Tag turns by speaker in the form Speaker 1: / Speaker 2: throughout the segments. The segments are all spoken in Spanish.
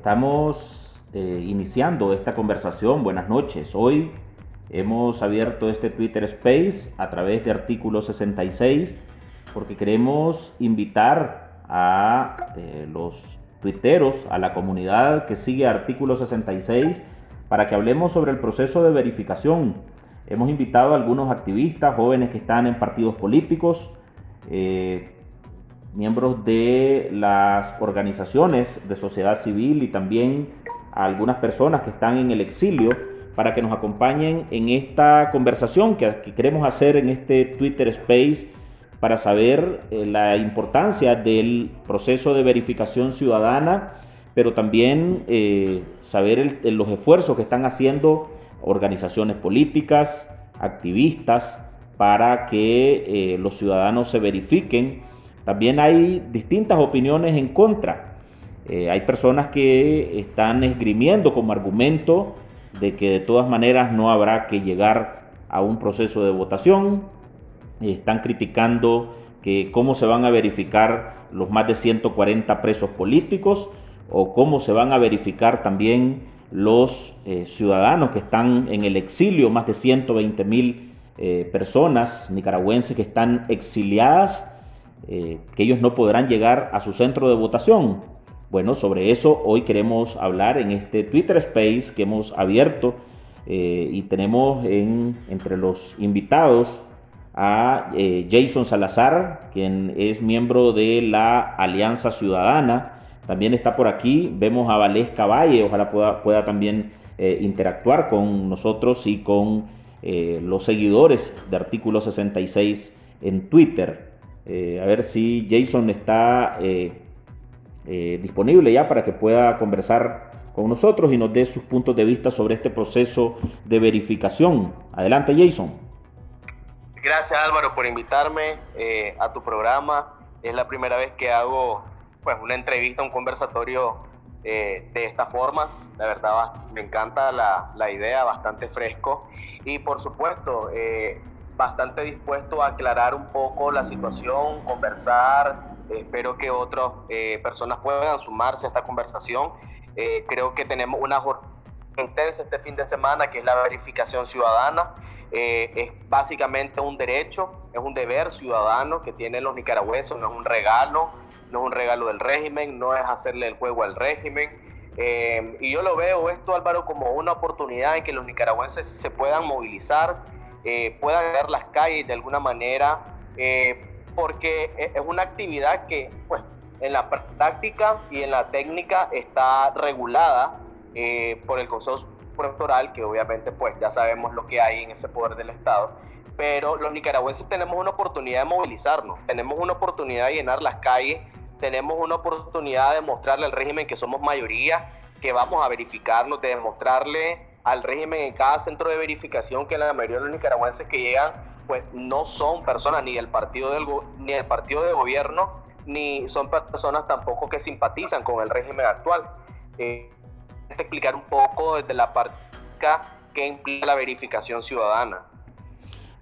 Speaker 1: estamos eh, iniciando esta conversación. Buenas noches. Hoy hemos abierto este Twitter Space a través de artículo 66 porque queremos invitar a eh, los tuiteros, a la comunidad que sigue artículo 66 para que hablemos sobre el proceso de verificación. Hemos invitado a algunos activistas, jóvenes que están en partidos políticos, eh, miembros de las organizaciones de sociedad civil y también algunas personas que están en el exilio para que nos acompañen en esta conversación que, queremos hacer en este Twitter Space para saber eh, la importancia del proceso de verificación ciudadana, pero también eh, saber los esfuerzos que están haciendo organizaciones políticas, activistas, para que eh, los ciudadanos se verifiquen también hay distintas opiniones en contra. Eh, hay personas que están esgrimiendo como argumento de que de todas maneras no habrá que llegar a un proceso de votación. Están criticando que cómo se van a verificar los más de 140 presos políticos o cómo se van a verificar también los eh, ciudadanos que están en el exilio, más de 120 mil eh, personas nicaragüenses que están exiliadas eh, que ellos no podrán llegar a su centro de votación. Bueno, sobre eso hoy queremos hablar en este Twitter Space que hemos abierto eh, y tenemos entre los invitados a eh, Jason Salazar, quien es miembro de la Alianza Ciudadana. También está por aquí, vemos a Valesca Valle, ojalá pueda, pueda también interactuar con nosotros y con los seguidores de Artículo 66 en Twitter. Eh, a ver si Jason está eh, eh, disponible ya para que pueda conversar con nosotros y nos dé sus puntos de vista sobre este proceso de verificación. Adelante, Jason.
Speaker 2: Gracias Álvaro por invitarme a tu programa. Es la primera vez que hago pues, una entrevista, un conversatorio de esta forma. La verdad me encanta la, la idea, bastante fresco. Y por supuesto, bastante dispuesto a aclarar un poco la situación, conversar. espero que otras eh, personas puedan sumarse a esta conversación. Eh, creo que tenemos una jornada intensa este fin de semana, que es la verificación ciudadana. Eh, es básicamente un derecho, es un deber ciudadano que tienen los nicaragüenses, no es un regalo, no es un regalo del régimen, no es hacerle el juego al régimen. y yo lo veo esto, Álvaro, como una oportunidad en que los nicaragüenses se puedan movilizar, eh, puedan ver las calles de alguna manera, eh, porque e, es una actividad que pues, en la práctica y en la técnica está regulada eh, por el Consejo Electoral, que obviamente pues ya sabemos lo que hay en ese poder del Estado, pero los nicaragüenses tenemos una oportunidad de movilizarnos, tenemos una oportunidad de llenar las calles, tenemos una oportunidad de mostrarle al régimen que somos mayoría, que vamos a verificarnos, de demostrarle al régimen en cada centro de verificación que la mayoría de los nicaragüenses que llegan pues no son personas ni del partido del ni del partido de gobierno ni son personas tampoco que simpatizan con el régimen actual. Eh, explicar un poco desde la práctica qué implica la verificación ciudadana.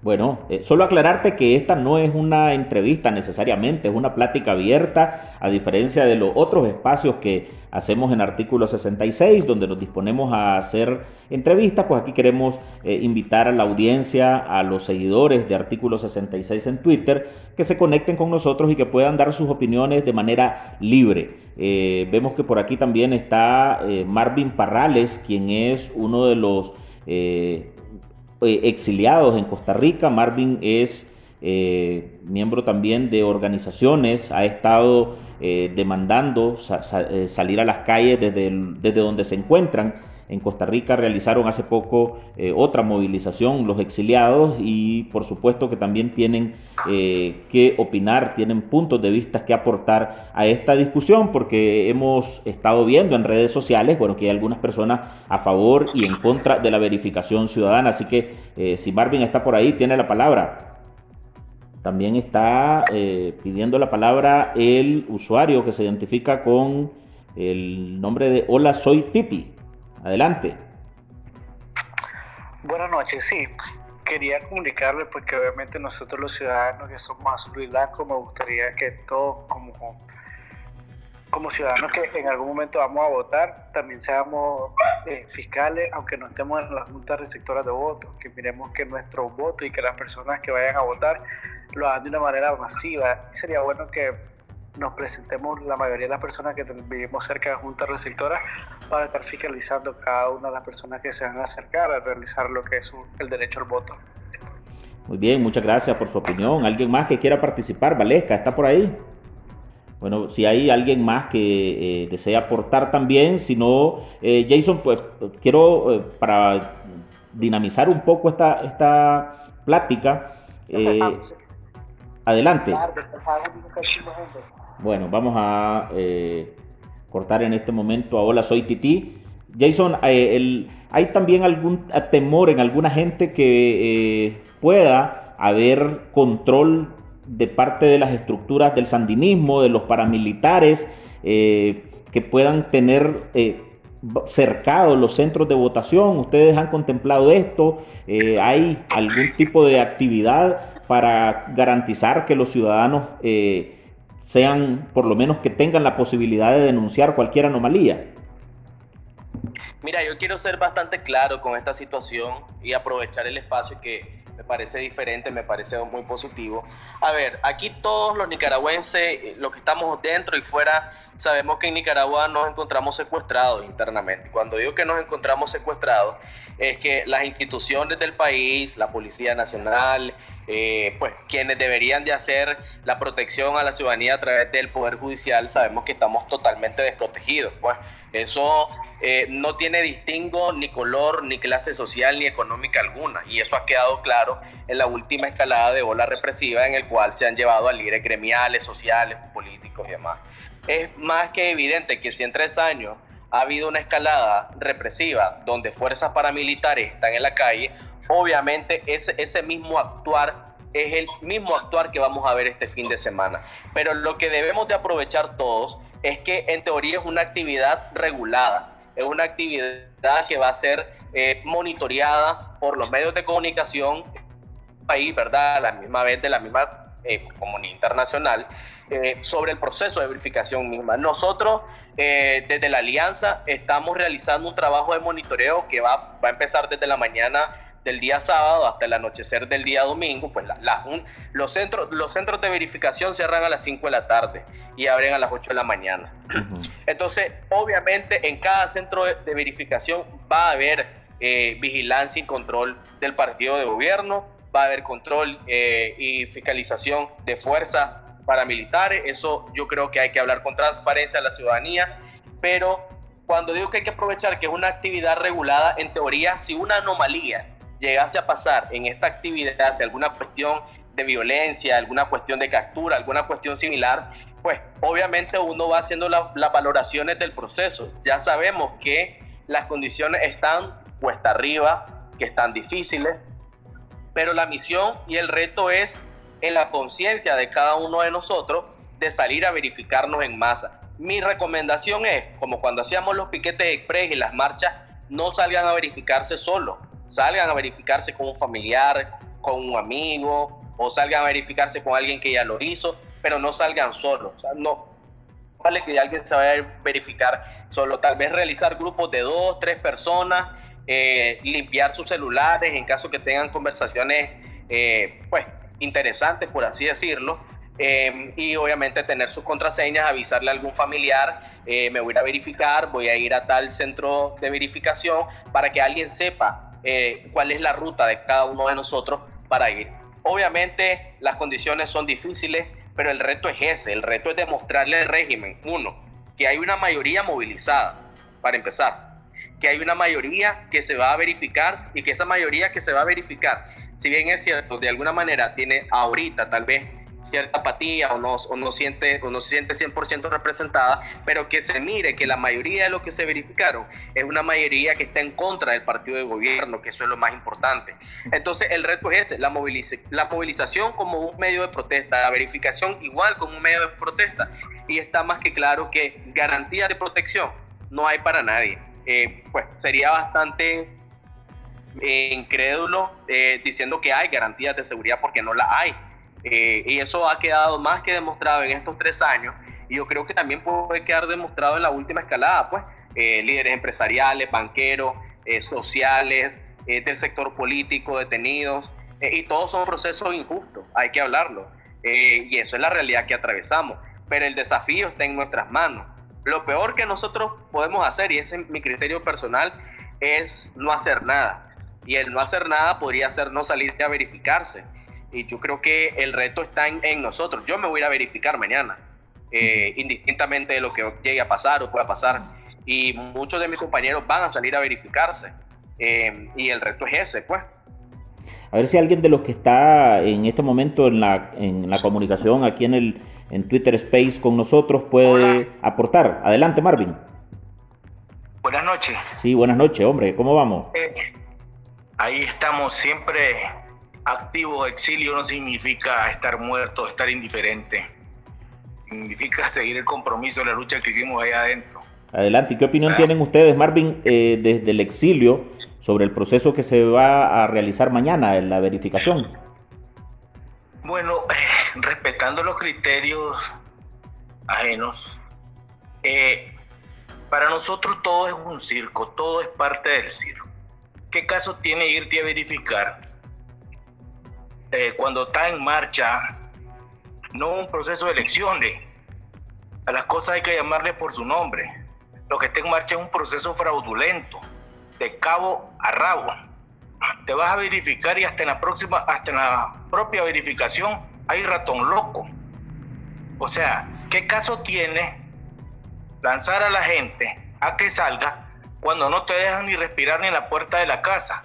Speaker 1: Bueno, eh, solo aclararte que esta no es una entrevista necesariamente, es una plática abierta, a diferencia de los otros espacios que hacemos en artículo 66, donde nos disponemos a hacer entrevistas, pues aquí queremos eh, invitar a la audiencia, a los seguidores de artículo 66 en Twitter, que se conecten con nosotros y que puedan dar sus opiniones de manera libre. Eh, vemos que por aquí también está Marvin Parrales, quien es uno de los exiliados en Costa Rica. Marvin es eh, miembro también de organizaciones, ha estado eh, demandando salir a las calles desde, desde donde se encuentran en Costa Rica realizaron hace poco eh, otra movilización los exiliados y por supuesto que también tienen eh, que opinar, tienen puntos de vista que aportar a esta discusión porque hemos estado viendo en redes sociales, bueno, que hay algunas personas a favor y en contra de la verificación ciudadana. Así que eh, si Marvin está por ahí, tiene la palabra. También está pidiendo la palabra el usuario que se identifica con el nombre de Hola, soy Titi. Adelante.
Speaker 3: Buenas noches, sí. Quería comunicarle porque obviamente nosotros los ciudadanos que somos azul y blanco me gustaría que todos como como ciudadanos que en algún momento vamos a votar, también seamos eh, fiscales, aunque no estemos en las juntas receptoras de votos, que miremos que nuestro voto y que las personas que vayan a votar lo hagan de una manera masiva. Sería bueno que nos presentemos la mayoría de las personas que vivimos cerca de juntas receptoras para estar fiscalizando cada una de las personas que se van a acercar a realizar lo que es el derecho al voto.
Speaker 1: Muy bien, muchas gracias por su opinión. ¿Alguien más que quiera participar? Valesca, ¿está por ahí? Bueno, si hay alguien más que eh, desea aportar también, si no, eh, Jason, pues quiero eh, para dinamizar un poco esta, esta plática. adelante. Bueno, vamos a cortar en este momento a Hola, soy Titi. Jason, hay también algún temor en alguna gente que pueda haber control de parte de las estructuras del sandinismo, de los paramilitares, eh, que puedan tener eh, cercados los centros de votación. ¿Ustedes han contemplado esto? Eh, ¿Hay algún tipo de actividad para garantizar que los ciudadanos sean, por lo menos que tengan la posibilidad de denunciar cualquier anomalía?
Speaker 2: Mira, yo quiero ser bastante claro con esta situación y aprovechar el espacio que me parece diferente, me parece muy positivo. A ver, aquí todos los nicaragüenses, eh, los que estamos dentro y fuera, sabemos que en Nicaragua nos encontramos secuestrados internamente. Cuando digo que nos encontramos secuestrados, es que las instituciones del país, la Policía Nacional, eh, pues quienes deberían de hacer la protección a la ciudadanía a través del Poder Judicial, sabemos que estamos totalmente desprotegidos. Pues eso eh, no tiene distingo ni color, ni clase social, ni económica alguna. Y eso ha quedado claro en la última escalada de ola represiva en el cual se han llevado a líderes gremiales, sociales, políticos y demás. Es más que evidente que si en tres años ha habido una escalada represiva donde fuerzas paramilitares están en la calle, obviamente ese, mismo actuar es el mismo actuar que vamos a ver este fin de semana. Pero lo que debemos de aprovechar todos es que en teoría es una actividad regulada es una actividad que va a ser eh, monitoreada por los medios de comunicación país, ¿verdad? A la misma vez de la misma eh, comunidad internacional, eh, sobre el proceso de verificación misma. Nosotros, desde la Alianza, estamos realizando un trabajo de monitoreo que va a empezar desde la mañana del día sábado hasta el anochecer del día domingo, pues la, los, centros, los centros de verificación cierran a las 5 de la tarde y abren a las 8 de la mañana. Entonces, obviamente, en cada centro de, verificación va a haber eh, vigilancia y control del partido de gobierno, va a haber control eh, y fiscalización de fuerzas paramilitares. Eso yo creo que hay que hablar con transparencia a la ciudadanía, pero cuando digo que hay que aprovechar que es una actividad regulada, en teoría, si una anomalía llegase a pasar en esta actividad, si alguna cuestión de violencia, alguna cuestión de captura, alguna cuestión similar, pues obviamente uno va haciendo las valoraciones del proceso. Ya sabemos que las condiciones están cuesta arriba, que están difíciles, pero la misión y el reto es en la conciencia de cada uno de nosotros de salir a verificarnos en masa. Mi recomendación es, como cuando hacíamos los piquetes express y las marchas, no salgan a verificarse solos salgan a verificarse con un familiar, con un amigo, o salgan a verificarse con alguien que ya lo hizo, pero no salgan solos. O sea, no vale que alguien se vaya a verificar solo, tal vez realizar grupos de dos, tres personas, eh, limpiar sus celulares en caso que tengan conversaciones eh, pues interesantes, por así decirlo, eh, y obviamente tener sus contraseñas, avisarle a algún familiar, me voy a verificar, voy a ir a tal centro de verificación para que alguien sepa eh, cuál es la ruta de cada uno de nosotros para ir. Obviamente las condiciones son difíciles, pero el reto es ese, el reto es demostrarle al régimen, uno, que hay una mayoría movilizada, para empezar, que hay una mayoría que se va a verificar y que esa mayoría que se va a verificar, si bien es cierto, de alguna manera tiene ahorita tal vez cierta apatía o no, o no, siente, o no se siente 100% representada, pero que se mire que la mayoría de lo que se verificaron es una mayoría que está en contra del partido de gobierno, que eso es lo más importante. Entonces el reto es ese, la, la movilización como un medio de protesta, la verificación igual como un medio de protesta. Y está más que claro que garantía de protección no hay para nadie. Eh, pues sería bastante eh, incrédulo eh, diciendo que hay garantías de seguridad porque no la hay. Eh, y eso ha quedado más que demostrado en estos tres años Y yo creo que también puede quedar demostrado en la última escalada, pues, eh, líderes empresariales, banqueros, eh, sociales, del sector político, detenidos, y todos son procesos injustos, hay que hablarlo. y eso es la realidad que atravesamos. Pero el desafío está en nuestras manos. Lo peor que nosotros podemos hacer, y ese es mi criterio personal, es no hacer nada. Y el no hacer nada podría ser no salir a verificarse. Y yo creo que el reto está en, nosotros. Yo me voy a ir a verificar mañana, indistintamente de lo que llegue a pasar o pueda pasar y muchos de mis compañeros van a salir a verificarse. Eh, y el resto es ese, pues.
Speaker 1: A ver si alguien de los que está en este momento en la, en la comunicación aquí en el en Twitter Space con nosotros puede aportar. Adelante, Marvin.
Speaker 4: Buenas noches.
Speaker 1: Sí, buenas noches, hombre. ¿Cómo vamos? Eh,
Speaker 4: ahí estamos siempre activos. Exilio no significa estar muerto, estar indiferente. Significa seguir el compromiso de la lucha que hicimos allá adentro.
Speaker 1: Adelante, qué opinión tienen ustedes, Marvin, eh, desde el exilio sobre el proceso que se va a realizar mañana en la verificación?
Speaker 4: Bueno, eh, respetando los criterios ajenos, eh, para nosotros todo es un circo, todo es parte del circo. ¿Qué caso tiene irte a verificar cuando está en marcha no un proceso de elecciones? A las cosas hay que llamarle por su nombre lo que está en marcha es un proceso fraudulento, de cabo a rabo. Te vas a verificar y hasta en la próxima, hasta en la propia verificación hay ratón loco. O sea, ¿qué caso tiene lanzar a la gente a que salga cuando no te dejan ni respirar ni en la puerta de la casa?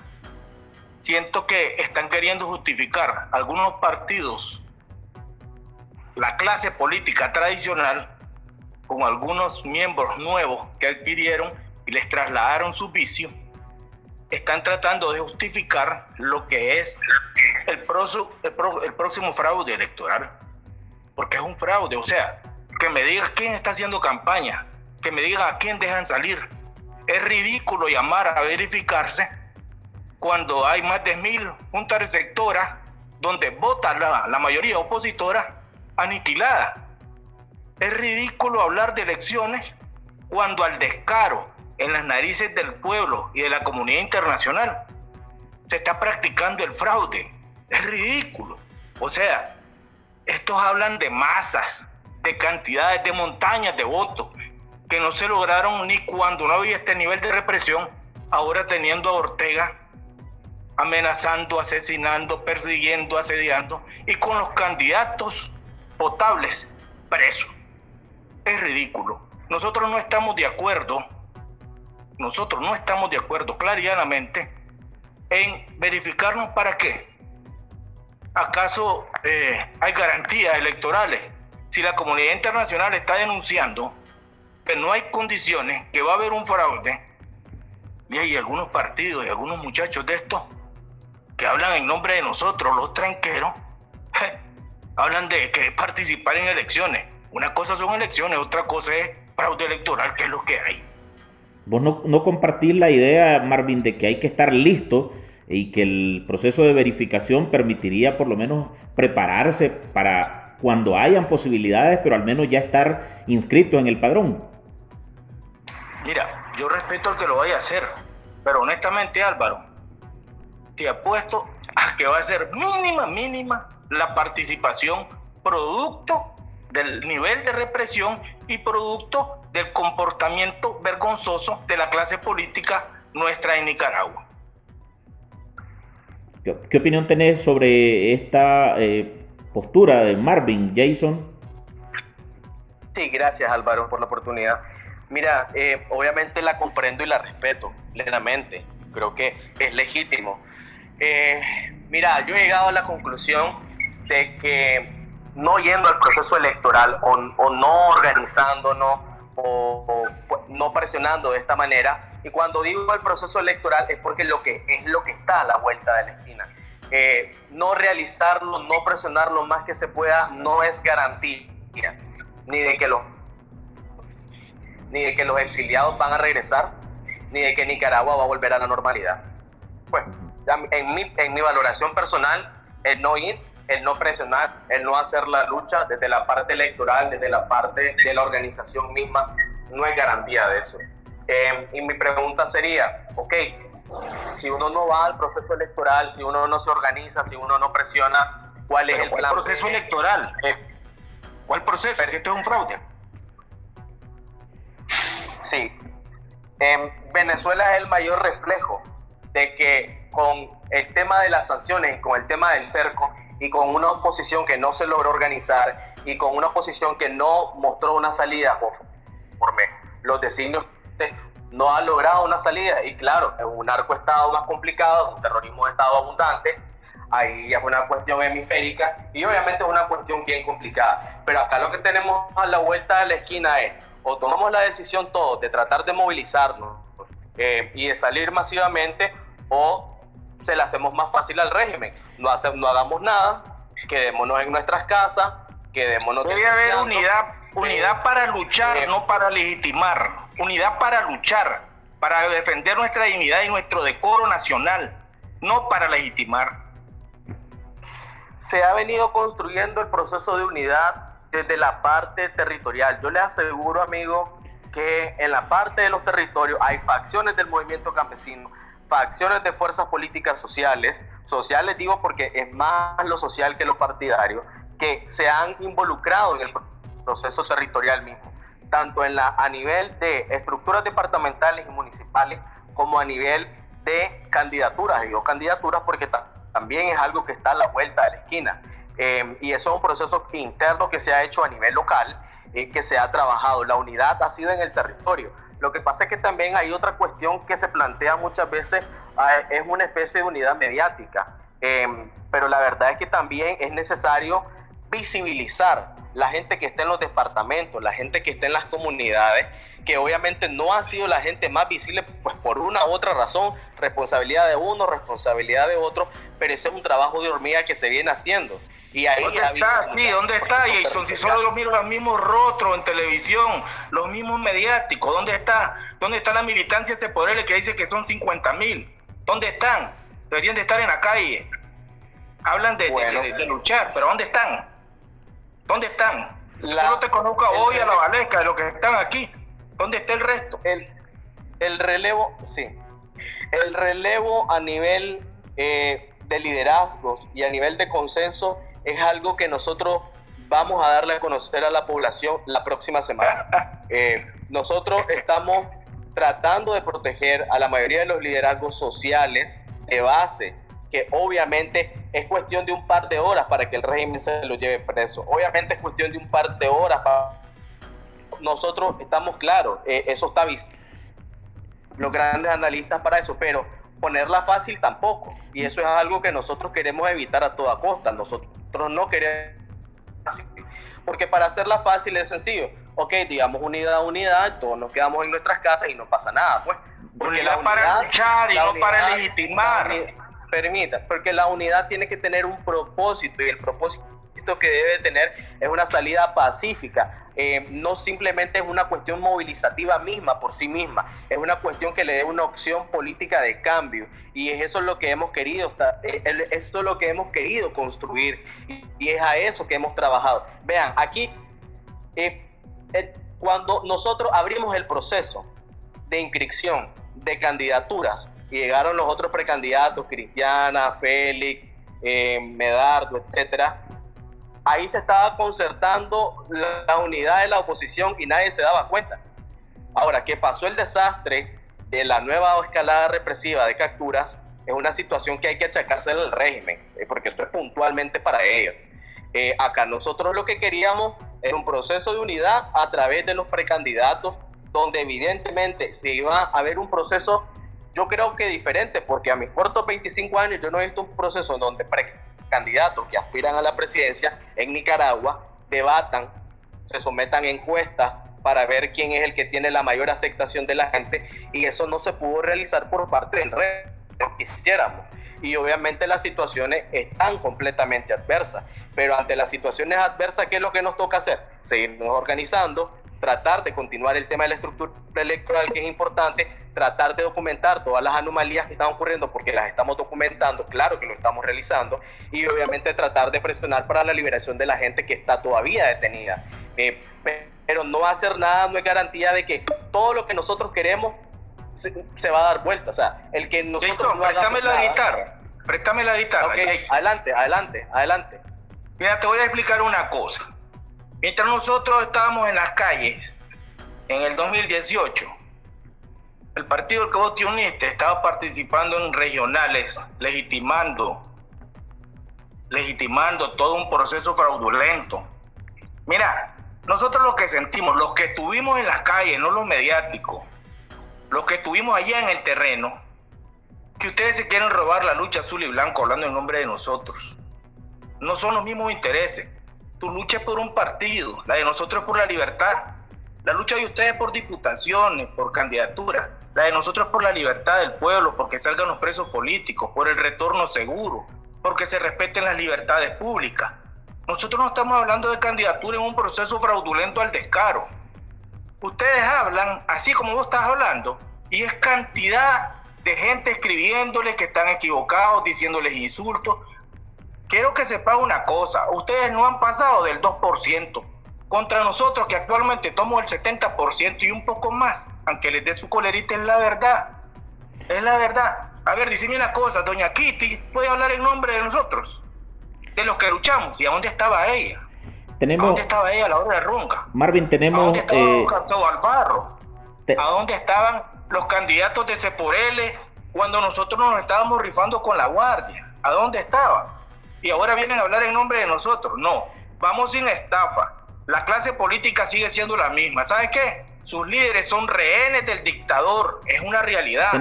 Speaker 4: Siento que están queriendo justificar algunos partidos, la clase política tradicional, con algunos miembros nuevos que adquirieron y les trasladaron su vicio, están tratando de justificar lo que es el, próximo fraude electoral. Porque es un fraude, o sea, que me digas quién está haciendo campaña, que me diga a quién dejan salir. Es ridículo llamar a verificarse cuando hay más de mil juntas receptoras donde vota la, mayoría opositora aniquilada. Es ridículo hablar de elecciones cuando al descaro en las narices del pueblo y de la comunidad internacional se está practicando el fraude. Es ridículo. O sea, estos hablan de masas, de cantidades, de montañas de votos que no se lograron ni cuando no había este nivel de represión, ahora teniendo a Ortega amenazando, asesinando, persiguiendo, asediando y con los candidatos potables presos es ridículo. Nosotros no estamos de acuerdo, nosotros no estamos de acuerdo clarianamente en verificarnos para qué. ¿Acaso eh, hay garantías electorales? Si la comunidad internacional está denunciando que no hay condiciones, que va a haber un fraude, y hay algunos partidos y algunos muchachos de estos que hablan en nombre de nosotros, los tranqueros, hablan de que participar en elecciones. Una cosa son elecciones, otra cosa es fraude electoral, que es lo que hay.
Speaker 1: Vos no, no compartís la idea, Marvin, de que hay que estar listo y que el proceso de verificación permitiría por lo menos prepararse para cuando hayan posibilidades, pero al menos ya estar inscrito en el padrón.
Speaker 4: Mira, yo respeto al que lo vaya a hacer, pero honestamente Álvaro, te apuesto a que va a ser mínima, mínima la participación producto del nivel de represión y producto del comportamiento vergonzoso de la clase política nuestra en Nicaragua.
Speaker 1: ¿Qué, opinión tenés sobre esta eh, postura de Marvin Jason?
Speaker 2: Sí, gracias Álvaro por la oportunidad. Mira, eh, obviamente la comprendo y la respeto plenamente. Creo que es legítimo. Eh, mira, yo he llegado a la conclusión de que no yendo al proceso electoral o, no organizándonos o, no presionando de esta manera. Y cuando digo el proceso electoral es porque lo que, es lo que está a la vuelta de la esquina. Eh, no realizarlo, no presionarlo lo más que se pueda, no es garantía ni de que los ni de que los exiliados van a regresar, ni de que Nicaragua va a volver a la normalidad. Pues, en mi, en mi valoración personal, el no ir el no presionar, el no hacer la lucha desde la parte electoral, desde la parte de la organización misma, no hay garantía de eso. Eh, y mi pregunta sería, ok, si uno no va al proceso electoral, si uno no se organiza, si uno no presiona, ¿cuál es el
Speaker 4: ¿cuál proceso electoral? Eh, ¿Cuál proceso?
Speaker 2: Pero,
Speaker 4: si esto es un fraude.
Speaker 2: Sí. Venezuela es el mayor reflejo de que con el tema de las sanciones, con el tema del cerco y con una oposición que no se logró organizar y con una oposición que no mostró una salida conforme los designios no ha logrado una salida. Y claro, en un estado más complicado, un terrorismo de estado abundante, ahí es una cuestión hemisférica y obviamente es una cuestión bien complicada. Pero acá lo que tenemos a la vuelta de la esquina es, o tomamos la decisión todos de tratar de movilizarnos eh, y de salir masivamente, o se la hacemos más fácil al régimen. No, no hagamos nada, quedémonos en nuestras casas, quedémonos...
Speaker 4: Debe haber unidad, unidad para luchar, eh, no para legitimar unidad para luchar, para defender nuestra dignidad y nuestro decoro nacional, no para legitimar.
Speaker 2: Se ha venido construyendo el proceso de unidad desde la parte territorial. Yo le aseguro, amigo, que en la parte de los territorios hay facciones del movimiento campesino, facciones de fuerzas políticas sociales, sociales digo porque es más lo social que lo partidario, que se han involucrado en el proceso territorial mismo tanto en la, a nivel de estructuras departamentales y municipales como a nivel de candidaturas. Digo candidaturas porque también es algo que está a la vuelta de la esquina. Em, y eso es un proceso interno que se ha hecho a nivel local, y que se ha trabajado. La unidad ha sido en el territorio. Lo que pasa es que también hay otra cuestión que se plantea muchas veces, ah, es una especie de unidad mediática. Em, pero la verdad es que también es necesario visibilizar la gente que está en los departamentos, la gente que está en las comunidades, que obviamente no ha sido la gente más visible, pues por una u otra razón, responsabilidad de uno, responsabilidad de otro, pero ese es un trabajo de hormiga que se viene haciendo.
Speaker 4: Y ahí ¿Dónde está? Sí, ¿dónde está, Jason? Si solo los miro los mismos rostros en televisión, los mismos mediáticos, ¿dónde está? ¿Dónde está la militancia ese poder que dice que son 50 mil? ¿Dónde están? Deberían de estar en la calle. Hablan de, de luchar, pero ¿dónde están? ¿Dónde están? La, Solo te conozco hoy a la Valesca, de los que están aquí. ¿Dónde está el resto?
Speaker 2: El, el relevo, sí. El relevo a nivel eh, de liderazgos y a nivel de consenso es algo que nosotros vamos a darle a conocer a la población la próxima semana. Eh, nosotros estamos tratando de proteger a la mayoría de los liderazgos sociales de base que obviamente es cuestión de un par de horas para que el régimen se lo lleve preso. Obviamente es cuestión de un par de horas para... Nosotros estamos claros, eh, eso está visto. Los grandes analistas para eso, pero ponerla fácil tampoco. Y eso es algo que nosotros queremos evitar a toda costa. Nosotros no queremos... Porque para hacerla fácil es sencillo. Ok, digamos unidad a unidad, todos nos quedamos en nuestras casas y no pasa nada, pues.
Speaker 4: Porque la unidad, para luchar y no para legitimar
Speaker 2: permita, porque la unidad tiene que tener un propósito y el propósito que debe tener es una salida pacífica. Eh, no simplemente es una cuestión movilizativa misma por sí misma, es una cuestión que le dé una opción política de cambio y es eso lo que hemos querido, eh, esto es lo que hemos querido construir y, es a eso que hemos trabajado. Vean, aquí eh, cuando nosotros abrimos el proceso de inscripción de candidaturas llegaron los otros precandidatos, Cristiana, Félix, Medardo, etcétera, ahí se estaba concertando la, unidad de la oposición y nadie se daba cuenta. Ahora, que pasó el desastre de la nueva escalada represiva de capturas, es una situación que hay que achacarse al régimen, eh, porque esto es puntualmente para ellos. Eh, acá nosotros lo que queríamos era un proceso de unidad a través de los precandidatos, donde evidentemente se iba a haber un proceso yo creo que diferente, porque a mis cortos 25 años yo no he visto un proceso donde precandidatos que aspiran a la presidencia en Nicaragua debatan, se sometan a encuestas para ver quién es el que tiene la mayor aceptación de la gente y eso no se pudo realizar por parte del rey, quisiéramos. Y obviamente las situaciones están completamente adversas, pero ante las situaciones adversas, ¿qué es lo que nos toca hacer? Seguirnos organizando, tratar de continuar el tema de la estructura electoral, que es importante, tratar de documentar todas las anomalías que están ocurriendo, porque las estamos documentando, claro que lo estamos realizando, y obviamente tratar de presionar para la liberación de la gente que está todavía detenida. Eh, pero no hacer nada no es garantía de que todo lo que nosotros queremos se, va a dar vuelta. O sea, el que nosotros
Speaker 4: Jason, préstame la guitarra. Préstame la guitarra.
Speaker 2: adelante, adelante, adelante.
Speaker 4: Mira, te voy a explicar una cosa. Mientras nosotros estábamos en las calles en el 2018, el partido que vos te uniste estaba participando en regionales, legitimando, legitimando todo un proceso fraudulento. Mira, nosotros los que sentimos, los que estuvimos en las calles, no los mediáticos, los que estuvimos allá en el terreno, que ustedes se quieren robar la lucha azul y blanco hablando en nombre de nosotros. No son los mismos intereses. Tu lucha es por un partido, la de nosotros por la libertad. La lucha de ustedes es por diputaciones, por candidaturas. La de nosotros por la libertad del pueblo, porque salgan los presos políticos, por el retorno seguro, porque se respeten las libertades públicas. Nosotros no estamos hablando de candidatura en un proceso fraudulento al descaro ustedes hablan así como vos estás hablando y es cantidad de gente escribiéndoles que están equivocados, diciéndoles insultos. Quiero que sepa una cosa, ustedes no han pasado del 2% contra nosotros que actualmente tomamos el 70% y un poco más, aunque les dé su colerita, es la verdad. Es la verdad. A ver, dígame una cosa, doña Kitty, ¿puede hablar en nombre de nosotros? De los que luchamos, ¿y a dónde estaba ella?
Speaker 1: Tenemos, ¿A
Speaker 4: dónde estaba ella a la hora de Runga?
Speaker 1: Marvin, tenemos... ¿A
Speaker 4: dónde estaba eh, ¿A dónde estaban los candidatos de Ceporele cuando nosotros nos estábamos rifando con la guardia? ¿A dónde estaban? Y ahora vienen a hablar en nombre de nosotros. No, vamos sin estafa. La clase política sigue siendo la misma. ¿Sabe qué? Sus líderes son rehenes del dictador. Es una realidad.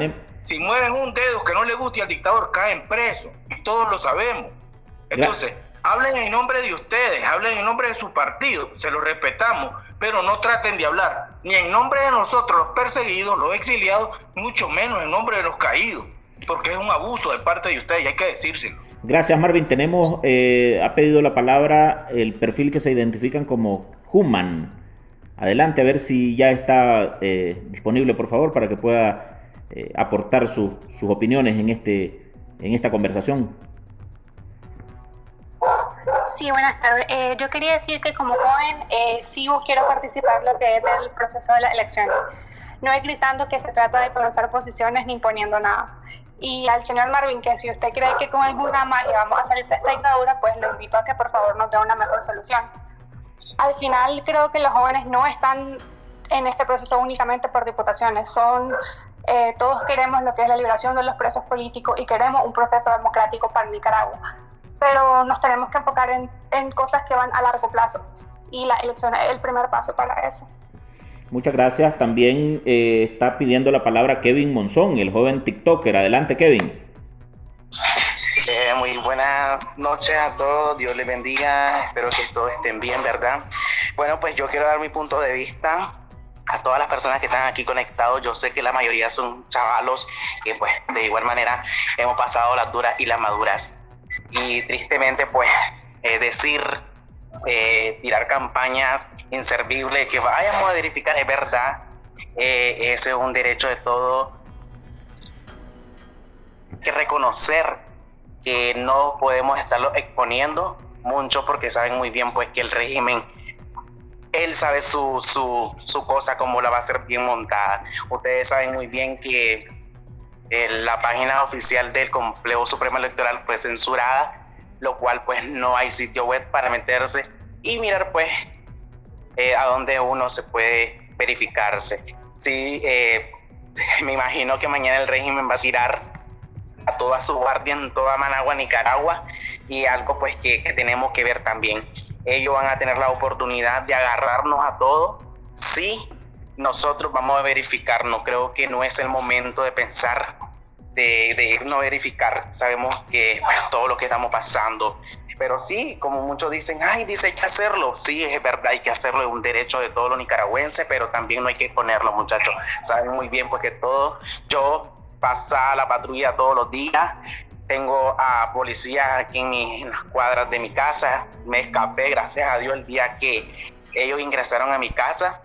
Speaker 4: Si mueven un dedo que no le guste al dictador, caen presos. Y todos lo sabemos. Entonces, hablen en nombre de ustedes, hablen en nombre de su partido, se lo respetamos, pero no traten de hablar ni en nombre de nosotros, los perseguidos, los exiliados, mucho menos en nombre de los caídos, porque es un abuso de parte de ustedes y hay que decírselo.
Speaker 1: Gracias Marvin, tenemos, eh, ha pedido la palabra el perfil que se identifican como Human. Adelante, a ver si ya está eh, disponible, por favor, para que pueda eh, aportar sus opiniones en, este, en esta conversación.
Speaker 5: Sí, buenas tardes. Yo quería decir que como joven eh, sí quiero participar lo que es del proceso de las elecciones. No es gritando que se trata de conocer posiciones ni imponiendo nada. Y al señor Marvin, que si usted cree que con alguna magia vamos a salir de esta dictadura, pues lo invito a que por favor nos dé una mejor solución. Al final creo que los jóvenes no están en este proceso únicamente por diputaciones, son eh, todos queremos lo que es la liberación de los presos políticos y queremos un proceso democrático para Nicaragua pero nos tenemos que enfocar en, en cosas que van a largo plazo y la elección es el primer paso para eso.
Speaker 1: Muchas gracias. También eh, está pidiendo la palabra Kevin Monzón, el joven TikToker. Adelante, Kevin.
Speaker 6: Eh, muy buenas noches a todos, Dios les bendiga, espero que todos estén bien, ¿verdad? Bueno, pues yo quiero dar mi punto de vista a todas las personas que están aquí conectados. Yo sé que la mayoría son chavalos que pues de igual manera hemos pasado las duras y las maduras y tristemente pues decir, eh, tirar campañas inservibles, que vayamos a verificar, es verdad, eh, ese es un derecho de todo. que reconocer que no podemos estarlo exponiendo mucho porque saben muy bien pues que el régimen él sabe su, su, su cosa como la va a hacer bien montada. Ustedes saben muy bien que la página oficial del Complejo Supremo Electoral fue censurada, lo cual pues no hay sitio web para meterse y mirar pues eh, a dónde uno se puede verificarse. Sí, eh, me imagino que mañana el régimen va a tirar a toda su guardia en toda Managua, Nicaragua, y algo pues que, que tenemos que ver también. Ellos van a tener la oportunidad de agarrarnos a todos sí nosotros vamos a verificar, no creo que no es el momento de pensar, de, de irnos a verificar, sabemos que todo lo que estamos pasando, pero sí, como muchos dicen, ay, dice, hay que hacerlo, sí, es verdad, hay que hacerlo, es un derecho de todos los nicaragüenses, pero también no hay que ponerlo, muchachos, saben muy bien porque todo, yo pasa la patrulla todos los días, tengo a policías aquí en, en, las cuadras de mi casa. Me escapé, gracias a Dios, el día que ellos ingresaron a mi casa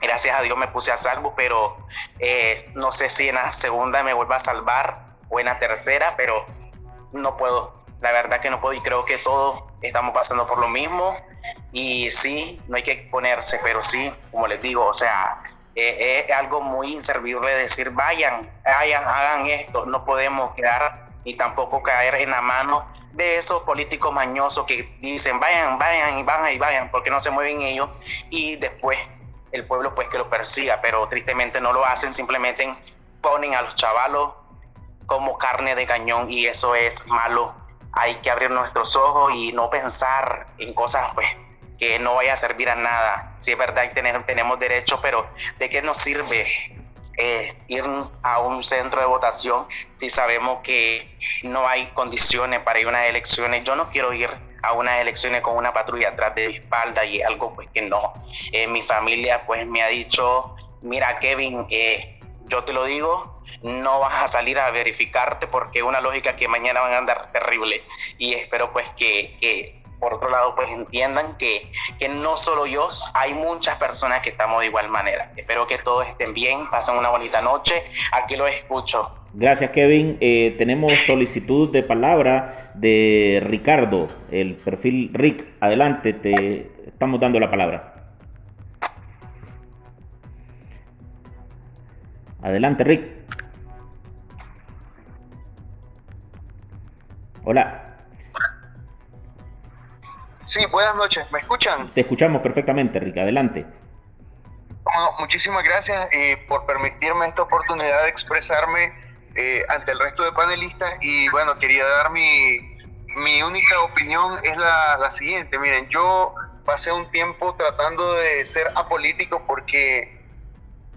Speaker 6: Gracias a Dios me puse a salvo, pero eh, no sé si en la segunda me vuelva a salvar o en la tercera, pero no puedo. La verdad que no puedo y creo que todos estamos pasando por lo mismo. Y sí, no hay que exponerse, pero sí, como les digo, o sea, eh, es algo muy inservible decir, vayan, vayan, hagan esto. No podemos quedar ni tampoco caer en la mano de esos políticos mañosos que dicen, vayan, vayan y vayan y vayan, porque no se mueven ellos. Y después el pueblo pues que lo persiga, pero tristemente no lo hacen, simplemente ponen a los chavalos como carne de cañón y eso es malo. Hay que abrir nuestros ojos y no pensar en cosas pues que no vaya a servir a nada. Si es verdad que tenemos, tenemos derecho, pero ¿de qué nos sirve eh, ir a un centro de votación si sabemos que no hay condiciones para ir a unas elecciones? Yo no quiero ir a unas elecciones con una patrulla atrás de mi espalda y algo pues que no. Eh, mi familia pues me ha dicho, mira Kevin, eh, yo te lo digo, no vas a salir a verificarte porque una lógica que mañana van a andar terrible y espero pues que, que por otro lado pues entiendan que, que, no solo yo, hay muchas personas que estamos de igual manera. Espero que todos estén bien, pasen una bonita noche, aquí los escucho.
Speaker 1: Gracias, Kevin. Eh, tenemos solicitud de palabra de Ricardo, el perfil Rick. Adelante, te estamos dando la palabra. Adelante, Rick. Hola.
Speaker 7: Sí, buenas noches. ¿Me escuchan?
Speaker 1: Te escuchamos perfectamente, Rick. Adelante.
Speaker 7: Bueno, muchísimas gracias eh, por permitirme esta oportunidad de expresarme eh, ante el resto de panelistas y bueno, quería dar mi, mi única opinión es la, la, siguiente. Miren, yo pasé un tiempo tratando de ser apolítico porque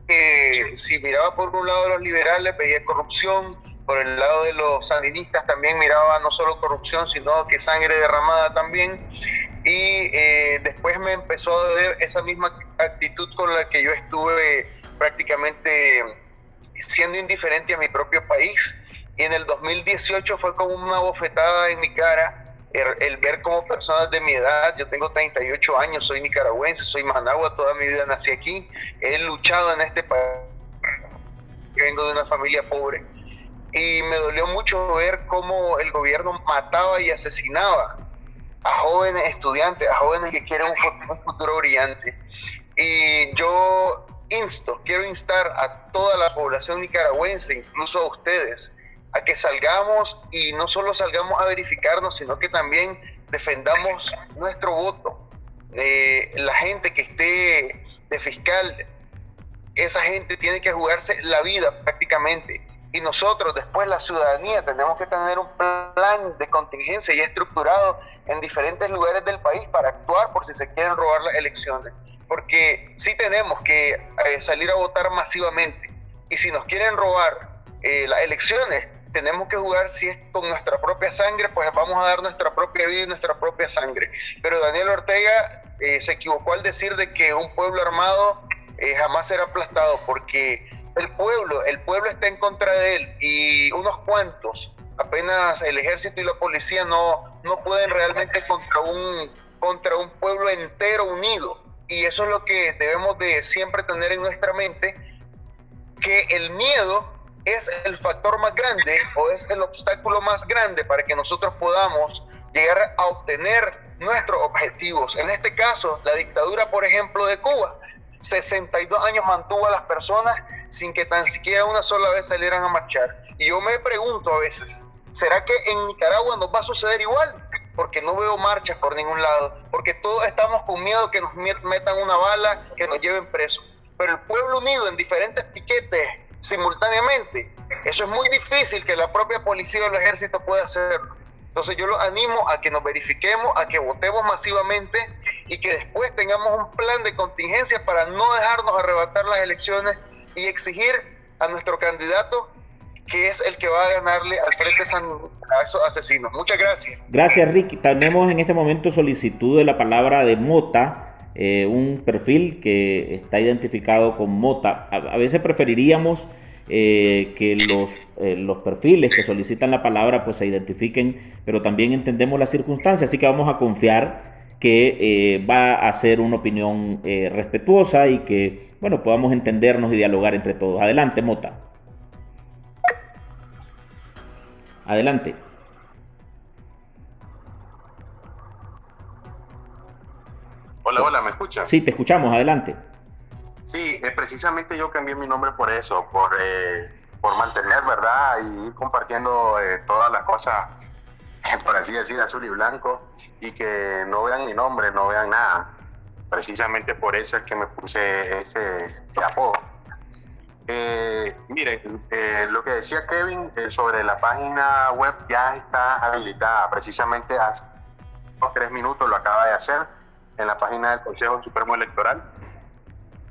Speaker 7: eh, si miraba por un lado los liberales veía corrupción, por el lado de los sandinistas también miraba no solo corrupción, sino que sangre derramada también. Y eh, después me empezó a ver esa misma actitud con la que yo estuve prácticamente siendo indiferente a mi propio país. Y en el 2018 fue como una bofetada en mi cara el, ver como personas de mi edad, yo tengo 38 años, soy nicaragüense, soy managua, toda mi vida nací aquí, he luchado en este país, vengo de una familia pobre. Y me dolió mucho ver cómo el gobierno mataba y asesinaba a jóvenes estudiantes, a jóvenes que quieren un futuro, un futuro brillante. Y yo insto, quiero instar a toda la población nicaragüense, incluso a ustedes, a que salgamos y no solo salgamos a verificarnos, sino que también defendamos nuestro voto. Eh, la gente que esté de fiscal, esa gente tiene que jugarse la vida prácticamente. Y nosotros, después la ciudadanía, tenemos que tener un plan de contingencia y estructurado en diferentes lugares del país para actuar por si se quieren robar las elecciones porque sí tenemos que eh, salir a votar masivamente. Y si nos quieren robar eh, las elecciones, tenemos que jugar, si es con nuestra propia sangre, pues vamos a dar nuestra propia vida y nuestra propia sangre. Pero Daniel Ortega eh, se equivocó al decir de que un pueblo armado jamás será aplastado, porque el pueblo, el pueblo está en contra de él y unos cuantos, apenas el ejército y la policía no, no pueden realmente contra un, contra un pueblo entero unido y eso es lo que debemos de siempre tener en nuestra mente, que el miedo es el factor más grande o es el obstáculo más grande para que nosotros podamos llegar a obtener nuestros objetivos. En este caso, la dictadura, por ejemplo, de Cuba, 62 años mantuvo a las personas sin que tan siquiera una sola vez salieran a marchar. Y yo me pregunto a veces, ¿será que en Nicaragua nos va a suceder igual? porque no veo marchas por ningún lado, porque todos estamos con miedo que nos metan una bala, que nos lleven presos. Pero el pueblo unido en diferentes piquetes simultáneamente, eso es muy difícil que la propia policía o el ejército pueda hacerlo. Entonces yo los animo a que nos verifiquemos, a que votemos masivamente y que después tengamos un plan de contingencia para no dejarnos arrebatar las elecciones y exigir a nuestro candidato que es el que va a ganarle al Frente San a esos asesinos. Muchas gracias.
Speaker 1: Gracias, Rick. Tenemos en este momento solicitud de la palabra de Mota, eh, un perfil que está identificado con Mota. A, veces preferiríamos eh, que los, eh, los perfiles que solicitan la palabra pues se identifiquen, pero también entendemos las circunstancias, así que vamos a confiar que eh, va a ser una opinión eh, respetuosa y que, bueno, podamos entendernos y dialogar entre todos. Adelante, Mota. Adelante.
Speaker 8: Hola, hola, ¿me escuchas?
Speaker 1: Sí, te escuchamos, adelante.
Speaker 8: Sí, es precisamente yo cambié mi nombre por eso, por, eh, por mantener, ¿verdad? Y ir compartiendo eh, todas las cosas, por así decir, azul y blanco, y que no vean mi nombre, no vean nada. Precisamente por eso es que me puse ese, apodo. Eh, miren, eh, lo que decía Kevin sobre la página web ya está habilitada, precisamente hace tres minutos lo acaba de hacer en la página del Consejo Supremo Electoral,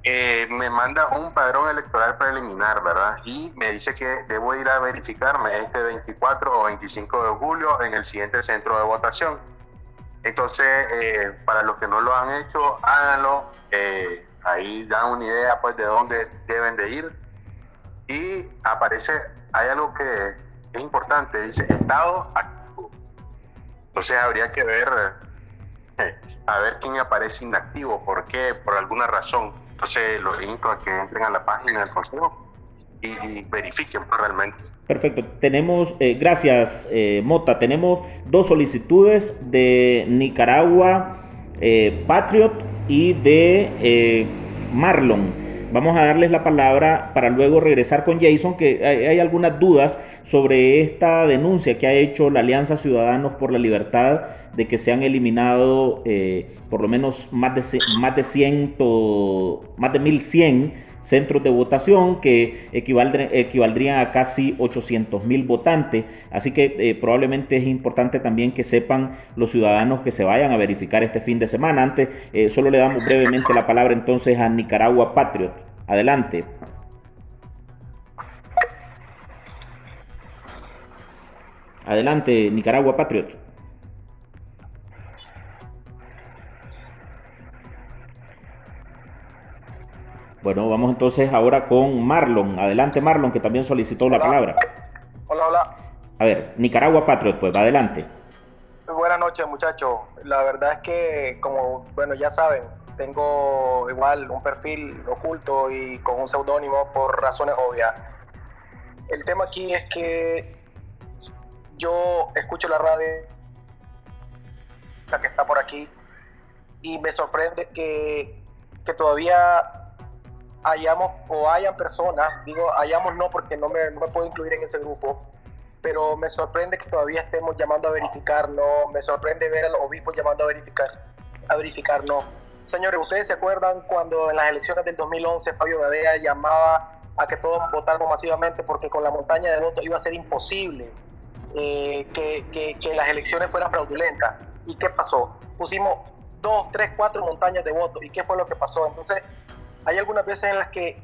Speaker 8: eh, me manda un padrón electoral preliminar, ¿verdad? Y me dice que debo ir a verificarme este 24 o 25 de julio en el siguiente centro de votación. Entonces, eh, para los que no lo han hecho, háganlo. Eh, ahí dan una idea pues de dónde deben de ir. Y aparece, hay algo que es importante, dice estado activo. Entonces habría que ver a ver quién aparece inactivo, por qué, por alguna razón. Entonces los invito a que entren a la página del consejo y, verifiquen realmente.
Speaker 1: Perfecto. Tenemos, eh, gracias eh, Mota, tenemos dos solicitudes de Nicaragua eh, Patriot y de Marlon. Vamos a darles la palabra para luego regresar con Jason, que hay, algunas dudas sobre esta denuncia que ha hecho la Alianza Ciudadanos por la Libertad de que se han eliminado eh, por lo menos más de, más de, 100, más de 1100 centros de votación que equivaldrían a casi 800 mil votantes. Así que eh, probablemente es importante también que sepan los ciudadanos que se vayan a verificar este fin de semana. Antes, eh, solo le damos brevemente la palabra entonces a Nicaragua Patriot. Adelante. Adelante, Nicaragua Patriot. Bueno, vamos entonces ahora con Marlon. Adelante, Marlon, que también solicitó la palabra.
Speaker 9: Hola, hola.
Speaker 1: A ver, Nicaragua Patriot, pues, adelante.
Speaker 9: Buenas noches, muchachos. La verdad es que, como, bueno, ya saben, tengo igual un perfil oculto y con un seudónimo por razones obvias. El tema aquí es que yo escucho la radio, la que está por aquí, y me sorprende que, que todavía hayamos o hayan personas, digo hayamos no porque no me, puedo incluir en ese grupo, pero me sorprende que todavía estemos llamando a verificar, no, me sorprende ver a los obispos llamando a verificar, a verificar, no. Señores, ¿ustedes se acuerdan cuando en las elecciones del 2011 Fabio Gadea llamaba a que todos votáramos masivamente porque con la montaña de votos iba a ser imposible eh, que, que, que las elecciones fueran fraudulentas? ¿Y qué pasó? Pusimos dos, tres, cuatro montañas de votos. ¿Y qué fue lo que pasó? Entonces, hay algunas veces en las que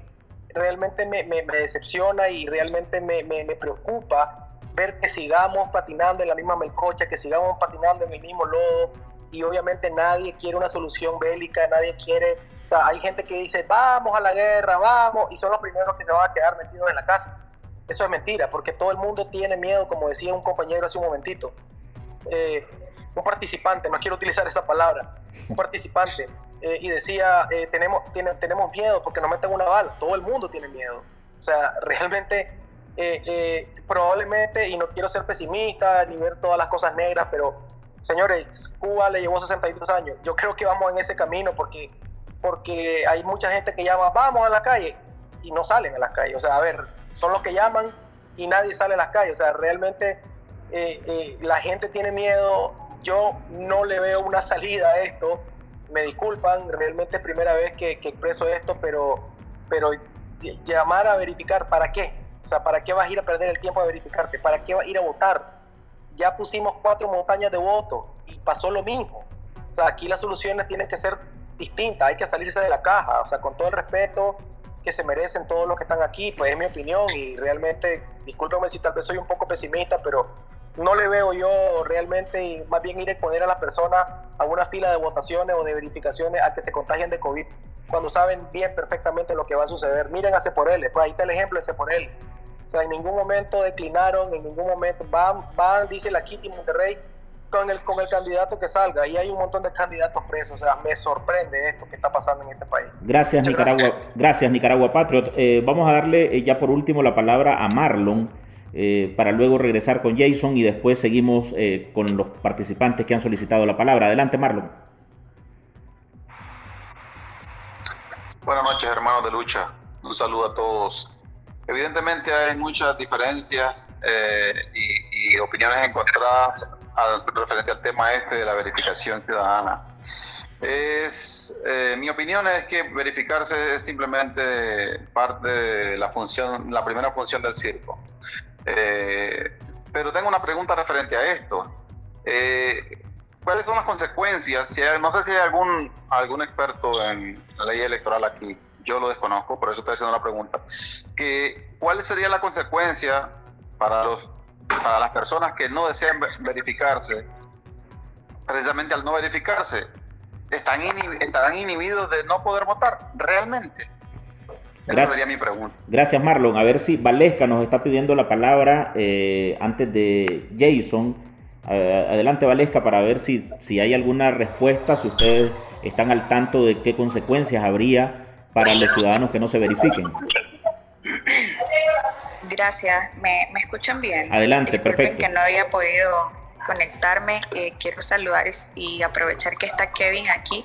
Speaker 9: realmente me, decepciona y realmente me, preocupa ver que sigamos patinando en la misma melcocha, que sigamos patinando en el mismo lodo y obviamente nadie quiere una solución bélica, nadie quiere, o sea, hay gente que dice, vamos a la guerra, vamos, y son los primeros que se van a quedar metidos en la casa. Eso es mentira, porque todo el mundo tiene miedo, como decía un compañero hace un momentito. Eh, un participante, no quiero utilizar esa palabra, un participante eh, y decía, eh, tenemos, tenemos miedo porque nos meten una bala, todo el mundo tiene miedo. O sea, realmente, eh, probablemente, y no quiero ser pesimista ni ver todas las cosas negras, pero señores, Cuba le llevó 62 años. Yo creo que vamos en ese camino porque, porque hay mucha gente que llama, vamos a la calle, y no salen a las calles. O sea, a ver, son los que llaman y nadie sale a las calles. O sea, realmente la gente tiene miedo. Yo no le veo una salida a esto me disculpan, realmente es primera vez que, expreso esto, pero, pero llamar a verificar, ¿para qué? O sea, ¿para qué vas a ir a perder el tiempo a verificarte? ¿Para qué vas a ir a votar? Ya pusimos cuatro montañas de votos y pasó lo mismo. O sea, aquí las soluciones tienen que ser distintas, hay que salirse de la caja, o sea, con todo el respeto que se merecen todos los que están aquí, pues es mi opinión y realmente, discúlpame si tal vez soy un poco pesimista, pero no le veo yo realmente, y más bien ir a poner a las personas a una fila de votaciones o de verificaciones a que se contagien de COVID, cuando saben bien perfectamente lo que va a suceder. Miren a él, pues ahí está el ejemplo de él. O sea, en ningún momento declinaron, en ningún momento van, van dice la Kitty Monterrey, con el, con el candidato que salga. Y hay un montón de candidatos presos. O sea, me sorprende esto que está pasando en este país.
Speaker 1: Gracias, Nicaragua. Gracias. Nicaragua Patriot. Eh, vamos a darle eh, ya por último la palabra a Marlon. Eh, para luego regresar con Jason y después seguimos con los participantes que han solicitado la palabra. Adelante, Marlon.
Speaker 10: Buenas noches, hermanos de lucha. Un saludo a todos. Evidentemente hay muchas diferencias y, y, opiniones encontradas referente al tema este de la verificación ciudadana. Es, eh, mi opinión es que verificarse es simplemente parte de la función, la primera función del circo. Eh, pero tengo una pregunta referente a esto. Eh, ¿Cuáles son las consecuencias? Si no sé si hay algún, algún experto en la ley electoral aquí, yo lo desconozco, por eso estoy haciendo la pregunta. Que, ¿Cuál sería la consecuencia para los para las personas que no desean verificarse, precisamente al no verificarse, están estarán inhibidos de no poder votar realmente.
Speaker 1: Gracias. sería mi pregunta. Gracias, Marlon. A ver si Valesca nos está pidiendo la palabra eh, antes de Jason. adelante, Valesca, para ver si, si hay alguna respuesta, si ustedes están al tanto de qué consecuencias habría para los ciudadanos que no se verifiquen.
Speaker 11: Gracias. ¿Me, escuchan bien?
Speaker 1: Adelante, perfecto.
Speaker 11: que no había podido conectarme. Eh, quiero saludar y aprovechar que está Kevin aquí.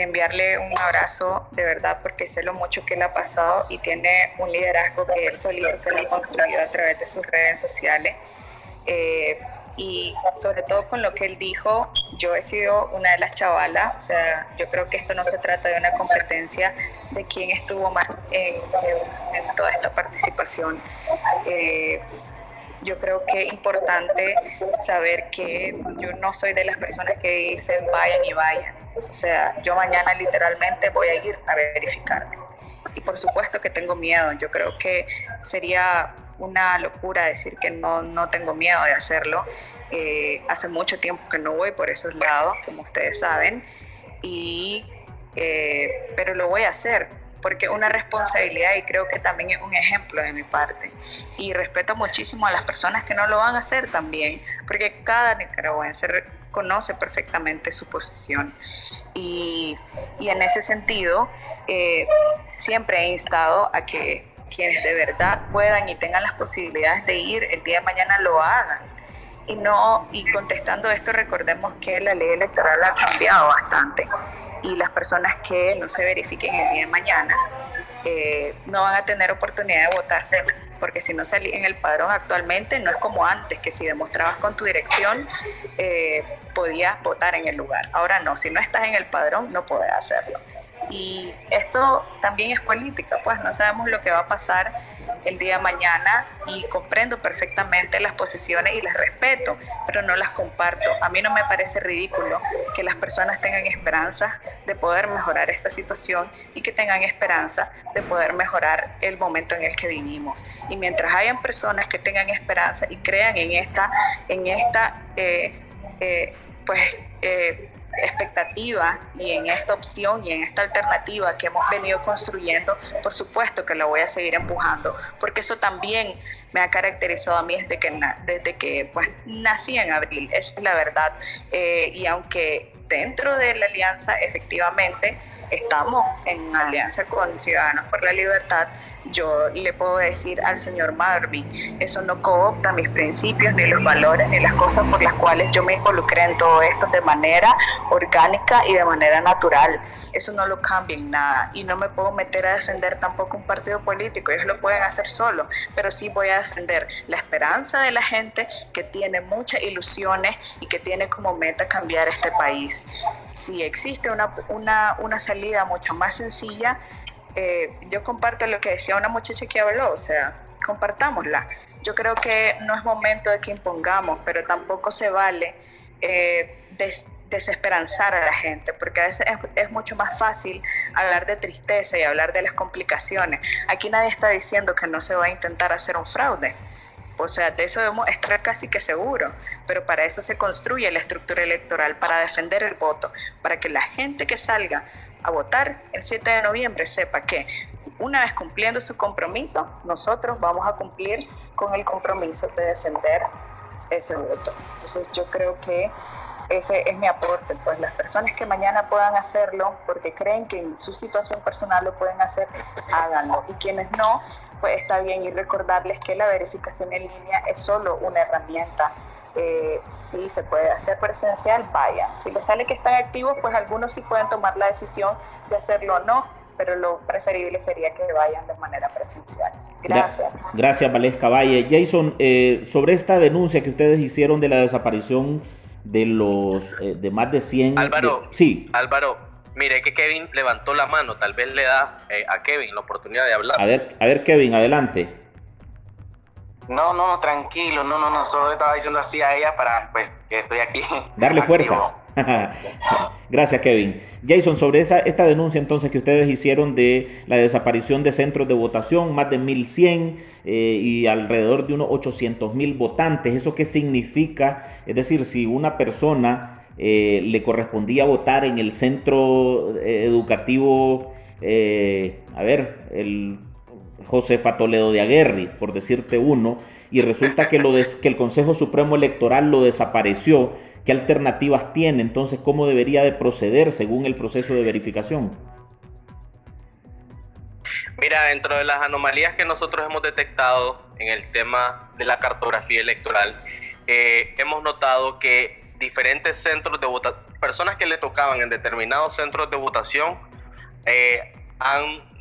Speaker 11: Enviarle un abrazo de verdad porque sé lo mucho que él ha pasado y tiene un liderazgo que él solito se lo ha construido a través de sus redes sociales. Eh, y sobre todo con lo que él dijo, yo he sido una de las chavalas, o sea, yo creo que esto no se trata de una competencia de quién estuvo más en, toda esta participación. Eh, yo creo que es importante saber que yo no soy de las personas que dicen vayan y vayan. O sea, yo mañana literalmente voy a ir a verificarme. Y por supuesto que tengo miedo. Yo creo que sería una locura decir que no, no tengo miedo de hacerlo. Eh, hace mucho tiempo que no voy por esos lados, como ustedes saben, y, eh, pero lo voy a hacer porque una responsabilidad y creo que también es un ejemplo de mi parte. Y respeto muchísimo a las personas que no lo van a hacer también, porque cada nicaragüense conoce perfectamente su posición. Y, y en ese sentido, eh, siempre he instado a que quienes de verdad puedan y tengan las posibilidades de ir el día de mañana lo hagan. Y no, y contestando esto, recordemos que la ley electoral ha cambiado bastante y las personas que no se verifiquen el día de mañana eh, no van a tener oportunidad de votar porque si no salí en el padrón actualmente no es como antes, que si demostrabas con tu dirección eh, podías votar en el lugar. Ahora no, si no estás en el padrón no podrás hacerlo. Y esto también es política, pues no sabemos lo que va a pasar el día mañana y comprendo perfectamente las posiciones y las respeto, pero no las comparto. A mí no me parece ridículo que las personas tengan esperanza de poder mejorar esta situación y que tengan esperanza de poder mejorar el momento en el que vivimos. Y mientras hayan personas que tengan esperanza y crean en esta, en esta, eh, eh, pues eh, expectativa y en esta opción y en esta alternativa que hemos venido construyendo, por supuesto que lo voy a seguir empujando, porque eso también me ha caracterizado a mí desde que, desde que pues, nací en abril, esa es la verdad. Eh, y aunque dentro de la alianza efectivamente estamos en alianza con Ciudadanos por la Libertad, yo le puedo decir al señor Marvin, eso no coopta mis principios, ni los valores, ni las cosas por las cuales yo me involucré en todo esto de manera orgánica y de manera natural. Eso no lo cambia en nada y no me puedo meter a defender tampoco un partido político, ellos lo pueden hacer solo, pero sí voy a defender la esperanza de la gente que tiene muchas ilusiones y que tiene como meta cambiar este país. Si existe una, una, una salida mucho más sencilla, eh, yo comparto lo que decía una muchacha que habló, o sea, compartámosla. Yo creo que no es momento de que impongamos, pero tampoco se vale eh, desesperanzar a la gente, porque a veces es, mucho más fácil hablar de tristeza y hablar de las complicaciones. Aquí nadie está diciendo que no se va a intentar hacer un fraude. O sea, de eso debemos estar casi que seguro, pero para eso se construye la estructura electoral, para defender el voto, para que la gente que salga a votar el 7 de noviembre sepa que una vez cumpliendo su compromiso, nosotros vamos a cumplir con el compromiso de defender ese voto. Entonces yo creo que ese es mi aporte, pues las personas que mañana puedan hacerlo porque creen que en su situación personal lo pueden hacer, háganlo. Y quienes no, pues está bien y recordarles que la verificación en línea es solo una herramienta. Eh, si se puede hacer presencial, vayan. Si les sale que están activos, pues algunos sí pueden tomar la decisión de hacerlo o no, pero lo preferible sería que vayan de manera presencial. Gracias.
Speaker 1: Gracias, Valesca Valle. Jason, eh, sobre esta denuncia que ustedes hicieron de la desaparición de los eh, de más de 100...
Speaker 2: Álvaro,
Speaker 1: sí.
Speaker 2: Álvaro, mire que Kevin levantó la mano, tal vez le da eh, a Kevin la oportunidad de hablar.
Speaker 1: A ver, a ver Kevin, adelante.
Speaker 6: No, no, tranquilo, no, no, no, solo estaba diciendo así a ella para pues, que estoy aquí.
Speaker 1: Darle fuerza. Gracias, Kevin. Jason, sobre esa, esta denuncia entonces que ustedes hicieron de la desaparición de centros de votación, más de 1.100 eh, y alrededor de unos 800 mil votantes, ¿eso qué significa? Es decir, si una persona eh, le correspondía votar en el centro eh, educativo, a ver, el Josefa Toledo de Aguerri, por decirte uno, y resulta que, el Consejo Supremo Electoral lo desapareció, ¿qué alternativas tiene? Entonces, ¿cómo debería de proceder según el proceso de verificación?
Speaker 2: Mira, dentro de las anomalías que nosotros hemos detectado en el tema de la cartografía electoral, eh, hemos notado que diferentes centros de votación, personas que le tocaban en determinados centros de votación, eh, han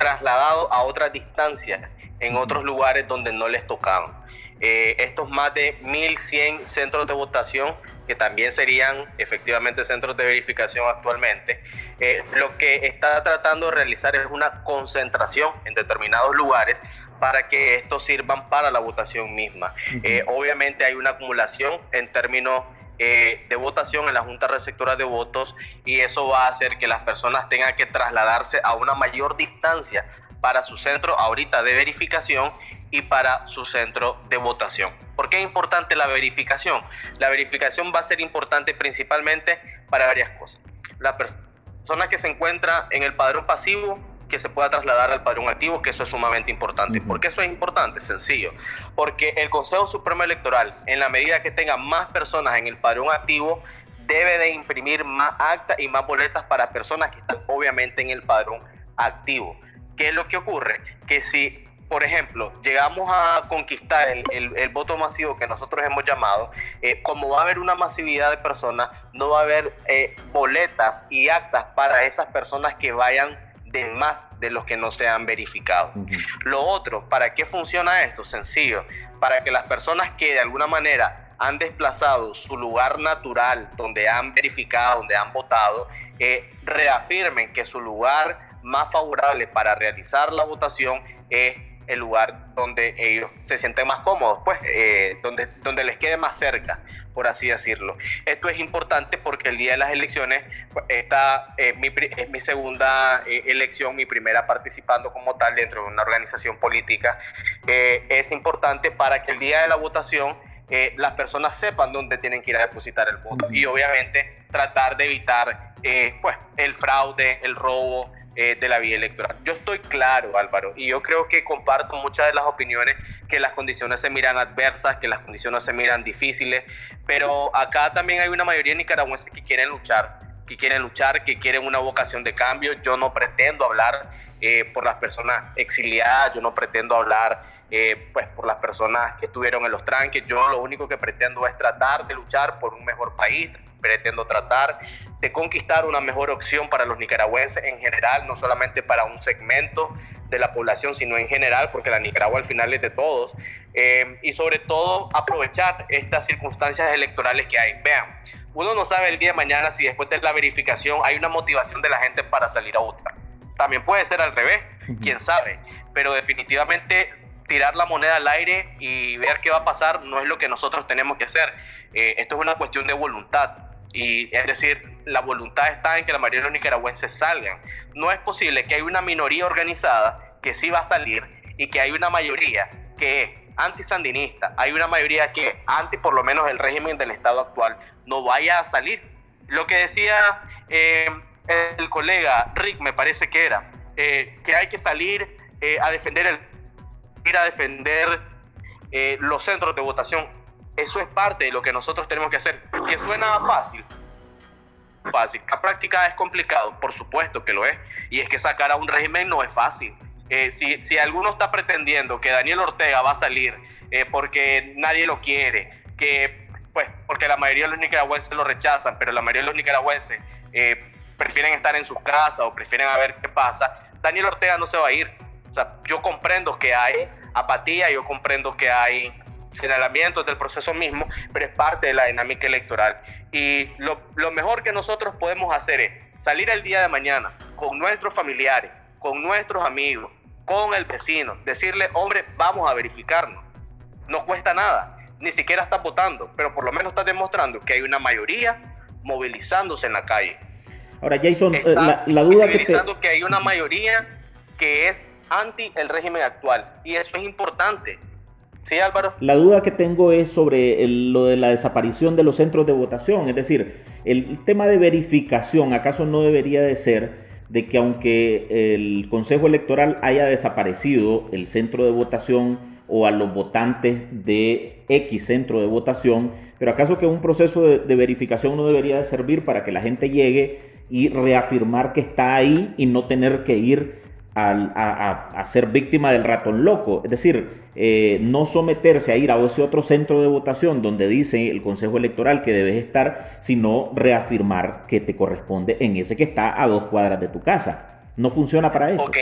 Speaker 2: trasladado a otras distancias en otros lugares donde no les tocaban. Eh, estos más de 1.100 centros de votación, que también serían efectivamente centros de verificación actualmente, eh, lo que está tratando de realizar es una concentración en determinados lugares para que estos sirvan para la votación misma. Eh, obviamente hay una acumulación en términos eh, de votación en la Junta Receptora de Votos y eso va a hacer que las personas tengan que trasladarse a una mayor distancia para su centro ahorita de verificación y para su centro de votación. ¿Por qué es importante la verificación? La verificación va a ser importante principalmente para varias cosas. La persona que se encuentra en el padrón pasivo que se pueda trasladar al padrón activo, que eso es sumamente importante. ¿Por qué eso es importante? Sencillo. Porque el Consejo Supremo Electoral, en la medida que tenga más personas en el padrón activo, debe de imprimir más actas y más boletas para personas que están obviamente en el padrón activo. ¿Qué es lo que ocurre? Que si, por ejemplo, llegamos a conquistar el, voto masivo que nosotros hemos llamado, eh, como va a haber una masividad de personas, no va a haber eh, boletas y actas para esas personas que vayan de más de los que no se han verificado. Lo otro, ¿para qué funciona esto? Sencillo, para que las personas que de alguna manera han desplazado su lugar natural, donde han verificado, donde han votado, eh, reafirmen que su lugar más favorable para realizar la votación es el lugar donde ellos se sienten más cómodos, pues eh, donde, donde les quede más cerca por así decirlo. Esto es importante porque el día de las elecciones, pues, esta es mi, es mi segunda eh, elección, mi primera participando como tal dentro de una organización política. Eh, es importante para que el día de la votación eh, las personas sepan dónde tienen que ir a depositar el voto y obviamente tratar de evitar pues, el fraude, el robo, eh, de la vía electoral. Yo estoy claro, Álvaro, y yo creo que comparto muchas de las opiniones que las condiciones se miran adversas, que las condiciones se miran difíciles, pero acá también hay una mayoría de nicaragüenses que quieren luchar, que quieren luchar, que quieren una vocación de cambio. Yo no pretendo hablar eh, por las personas exiliadas, yo no pretendo hablar eh, pues por las personas que estuvieron en los tranques. Yo lo único que pretendo es tratar de luchar por un mejor país, pretendo tratar de conquistar una mejor opción para los nicaragüenses en general, no solamente para un segmento de la población, sino en general, porque la Nicaragua al final es de todos, eh, y sobre todo aprovechar estas circunstancias electorales que hay. Vean, uno no sabe el día de mañana si después de la verificación hay una motivación de la gente para salir a votar. También puede ser al revés, quién sabe, pero definitivamente tirar la moneda al aire y ver qué va a pasar no es lo que nosotros tenemos que hacer. Eh, esto es una cuestión de voluntad y es decir, la voluntad está en que la mayoría de los nicaragüenses salgan. No es posible que hay una minoría organizada que sí va a salir y que hay una mayoría que es antisandinista, hay una mayoría que anti por lo menos el régimen del Estado actual no vaya a salir. Lo que decía eh, el colega Rick, me parece que era, eh, que hay que salir eh, a defender el ir a defender los centros de votación Eso es parte de lo que nosotros tenemos que hacer. Que suena fácil. Fácil. La práctica es complicado, por supuesto que lo es. Y es que sacar a un régimen no es fácil. Eh, si, si alguno está pretendiendo que Daniel Ortega va a salir eh, porque nadie lo quiere, que pues porque la mayoría de los nicaragüenses lo rechazan, pero la mayoría de los nicaragüenses eh, prefieren estar en sus casas o prefieren a ver qué pasa, Daniel Ortega no se va a ir. O sea, yo comprendo que hay apatía, yo comprendo que hay señalamientos del proceso mismo, pero es parte de la dinámica electoral. Y lo, lo mejor que nosotros podemos hacer es salir el día de mañana con nuestros familiares, con nuestros amigos, con el vecino, decirle, hombre, vamos a verificarnos. No cuesta nada, ni siquiera estás votando, pero por lo menos estás demostrando que hay una mayoría movilizándose en la calle.
Speaker 1: Ahora, Jason, eh, la, la, duda que te...
Speaker 2: que hay una mayoría que es anti el régimen actual, y eso es importante. Sí, Álvaro.
Speaker 1: La duda que tengo es sobre lo de la desaparición de los centros de votación, es decir, el tema de verificación, ¿acaso no debería de ser de que aunque el Consejo Electoral haya desaparecido el centro de votación o a los votantes de X centro de votación, pero acaso que un proceso de, de verificación no debería de servir para que la gente llegue y reafirmar que está ahí y no tener que ir a, ser víctima del ratón loco. Es decir, eh, no someterse a ir a ese otro centro de votación donde dice el Consejo Electoral que debes estar, sino reafirmar que te corresponde en ese que está a dos cuadras de tu casa. No funciona para eso.
Speaker 2: Ok,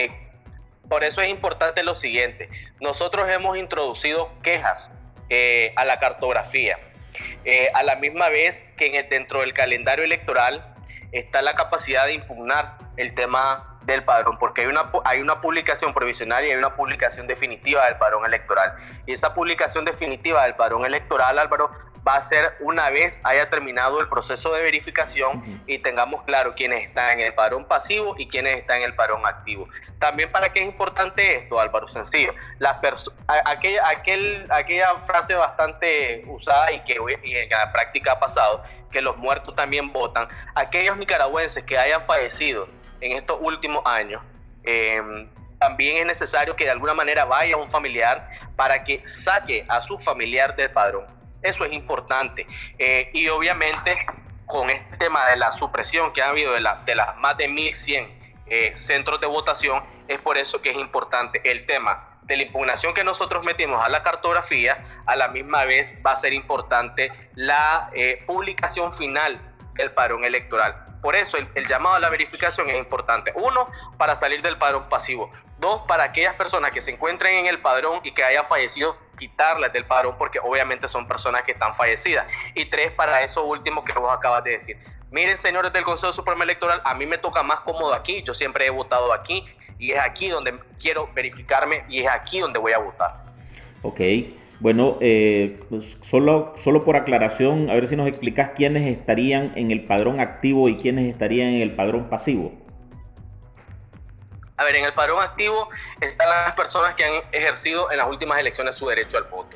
Speaker 2: por eso es importante lo siguiente. Nosotros hemos introducido quejas eh, a la cartografía. Eh, a la misma vez que en dentro del calendario electoral está la capacidad de impugnar el tema del padrón, porque hay una, hay una publicación provisional y hay una publicación definitiva del padrón electoral. Y esa publicación definitiva del padrón electoral, Álvaro, va a ser una vez haya terminado el proceso de verificación y tengamos claro quiénes están en el padrón pasivo y quiénes están en el padrón activo. También para qué es importante esto, Álvaro, sencillo. La aquella, aquel, aquella frase bastante usada y que en la práctica ha pasado, que los muertos también votan. Aquellos nicaragüenses que hayan fallecido en estos últimos años, em, también es necesario que de alguna manera vaya un familiar para que saque a su familiar del padrón. Eso es importante. Eh, y obviamente con este tema de la supresión que ha habido de, la, de las más de 1.100 eh, centros de votación, es por eso que es importante el tema de la impugnación que nosotros metimos a la cartografía, a la misma vez va a ser importante la eh, publicación final del padrón electoral. Por eso el, el, llamado a la verificación es importante. Uno, para salir del padrón pasivo. Dos, para aquellas personas que se encuentren en el padrón y que hayan fallecido quitarlas del padrón porque obviamente son personas que están fallecidas. Y tres, para eso último que vos acabas de decir. Miren, señores del Consejo Supremo Electoral, a mí me toca más cómodo aquí, yo siempre he votado aquí y es aquí donde quiero verificarme y es aquí donde voy a votar.
Speaker 1: Ok, bueno, eh, pues solo, solo por aclaración, a ver si nos explicas quiénes estarían en el padrón activo y quiénes estarían en el padrón pasivo.
Speaker 2: A ver, en el padrón activo están las personas que han ejercido en las últimas elecciones su derecho al voto.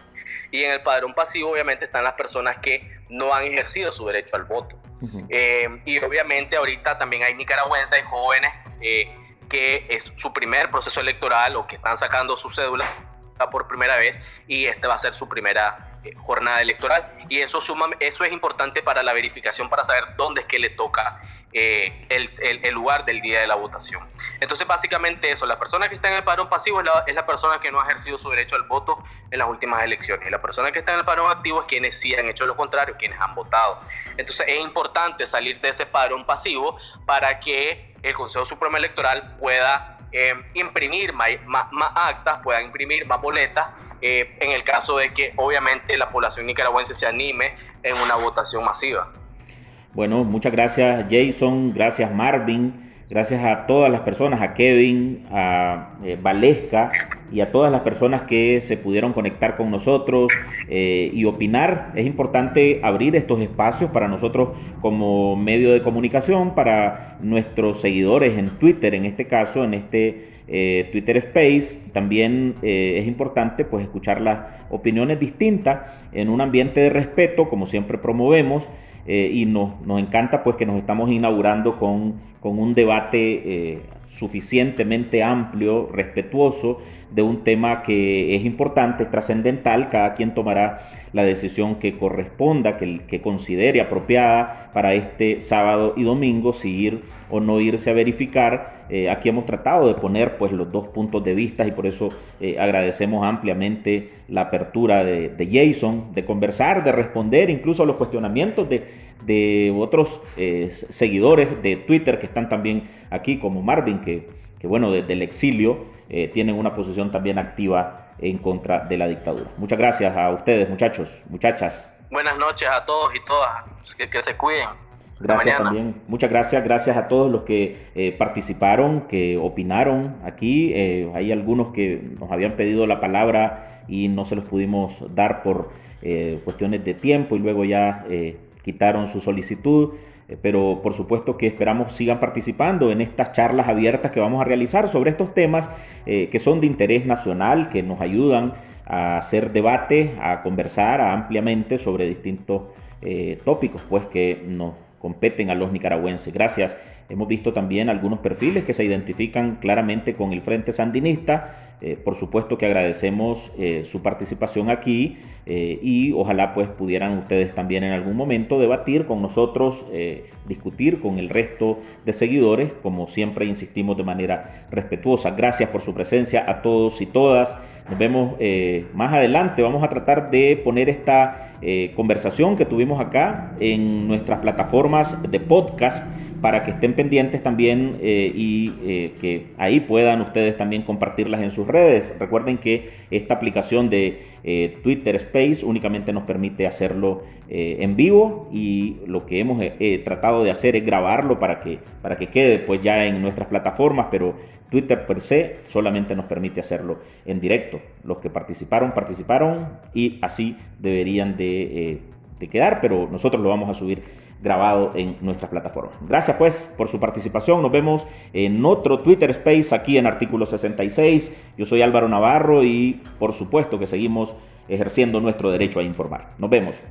Speaker 2: Y en el padrón pasivo, obviamente, están las personas que no han ejercido su derecho al voto. Eh, y obviamente ahorita también hay nicaragüenses, hay jóvenes eh, que es su primer proceso electoral o que están sacando su cédula por primera vez y este va a ser su primera eh, jornada electoral. Y eso, suma, eso es importante para la verificación, para saber dónde es que le toca eh, el, el, lugar del día de la votación. Entonces, básicamente eso, la persona que está en el padrón pasivo es la, es la, persona que no ha ejercido su derecho al voto en las últimas elecciones. Y la persona que está en el padrón activo es quienes sí han hecho lo contrario, quienes han votado. Entonces, es importante salir de ese padrón pasivo para que el Consejo Supremo Electoral pueda eh, imprimir más, más, actas, pueda imprimir más boletas, eh, en el caso de que obviamente la población nicaragüense se anime en una votación masiva.
Speaker 1: Bueno, muchas gracias Jason, gracias Marvin, gracias a todas las personas, a Kevin, a eh, Valesca y a todas las personas que se pudieron conectar con nosotros eh, y opinar. Es importante abrir estos espacios para nosotros como medio de comunicación, para nuestros seguidores en Twitter, en este caso, en este eh, Twitter Space. También es importante pues escuchar las opiniones distintas en un ambiente de respeto, como siempre promovemos. Eh, y nos, nos, encanta pues que nos estamos inaugurando con, con un debate suficientemente amplio, respetuoso de un tema que es importante, es trascendental, cada quien tomará la decisión que corresponda, que, que considere apropiada para este sábado y domingo, si ir o no irse a verificar. Eh, aquí hemos tratado de poner pues los dos puntos de vista y por eso eh, agradecemos ampliamente la apertura de, Jason, de conversar, de responder incluso a los cuestionamientos de, de otros eh, seguidores de Twitter que están también aquí, como Marvin, que, que bueno, desde el exilio tienen una posición también activa en contra de la dictadura. Muchas gracias a ustedes, muchachos, muchachas.
Speaker 2: Buenas noches a todos y todas. Que, se cuiden.
Speaker 1: Gracias también. Muchas gracias. Gracias a todos los que eh, participaron, que opinaron aquí. Eh, hay algunos que nos habían pedido la palabra y no se los pudimos dar por eh, cuestiones de tiempo y luego ya quitaron su solicitud. Eh, pero por supuesto que esperamos sigan participando en estas charlas abiertas que vamos a realizar sobre estos temas eh, que son de interés nacional, que nos ayudan a hacer debate, a conversar ampliamente sobre distintos eh, tópicos pues que nos competen a los nicaragüenses. Gracias. Hemos visto también algunos perfiles que se identifican claramente con el Frente Sandinista. Eh, por supuesto que agradecemos eh, su participación aquí eh, y ojalá pues pudieran ustedes también en algún momento debatir con nosotros, discutir con el resto de seguidores, como siempre insistimos de manera respetuosa. Gracias por su presencia a todos y todas. Nos vemos más adelante. Vamos a tratar de poner esta conversación que tuvimos acá en nuestras plataformas de podcast para que estén pendientes también eh, y eh, que ahí puedan ustedes también compartirlas en sus redes. Recuerden que esta aplicación de eh, Twitter Space únicamente nos permite hacerlo en vivo y lo que hemos tratado de hacer es grabarlo para que, para que quede pues ya en nuestras plataformas, pero Twitter per se solamente nos permite hacerlo en directo. Los que participaron, participaron y así deberían de, de quedar, pero nosotros lo vamos a subir grabado en nuestra plataforma. Gracias pues por su participación. Nos vemos en otro Twitter Space aquí en artículo 66. Yo soy Álvaro Navarro y por supuesto que seguimos ejerciendo nuestro derecho a informar. Nos vemos.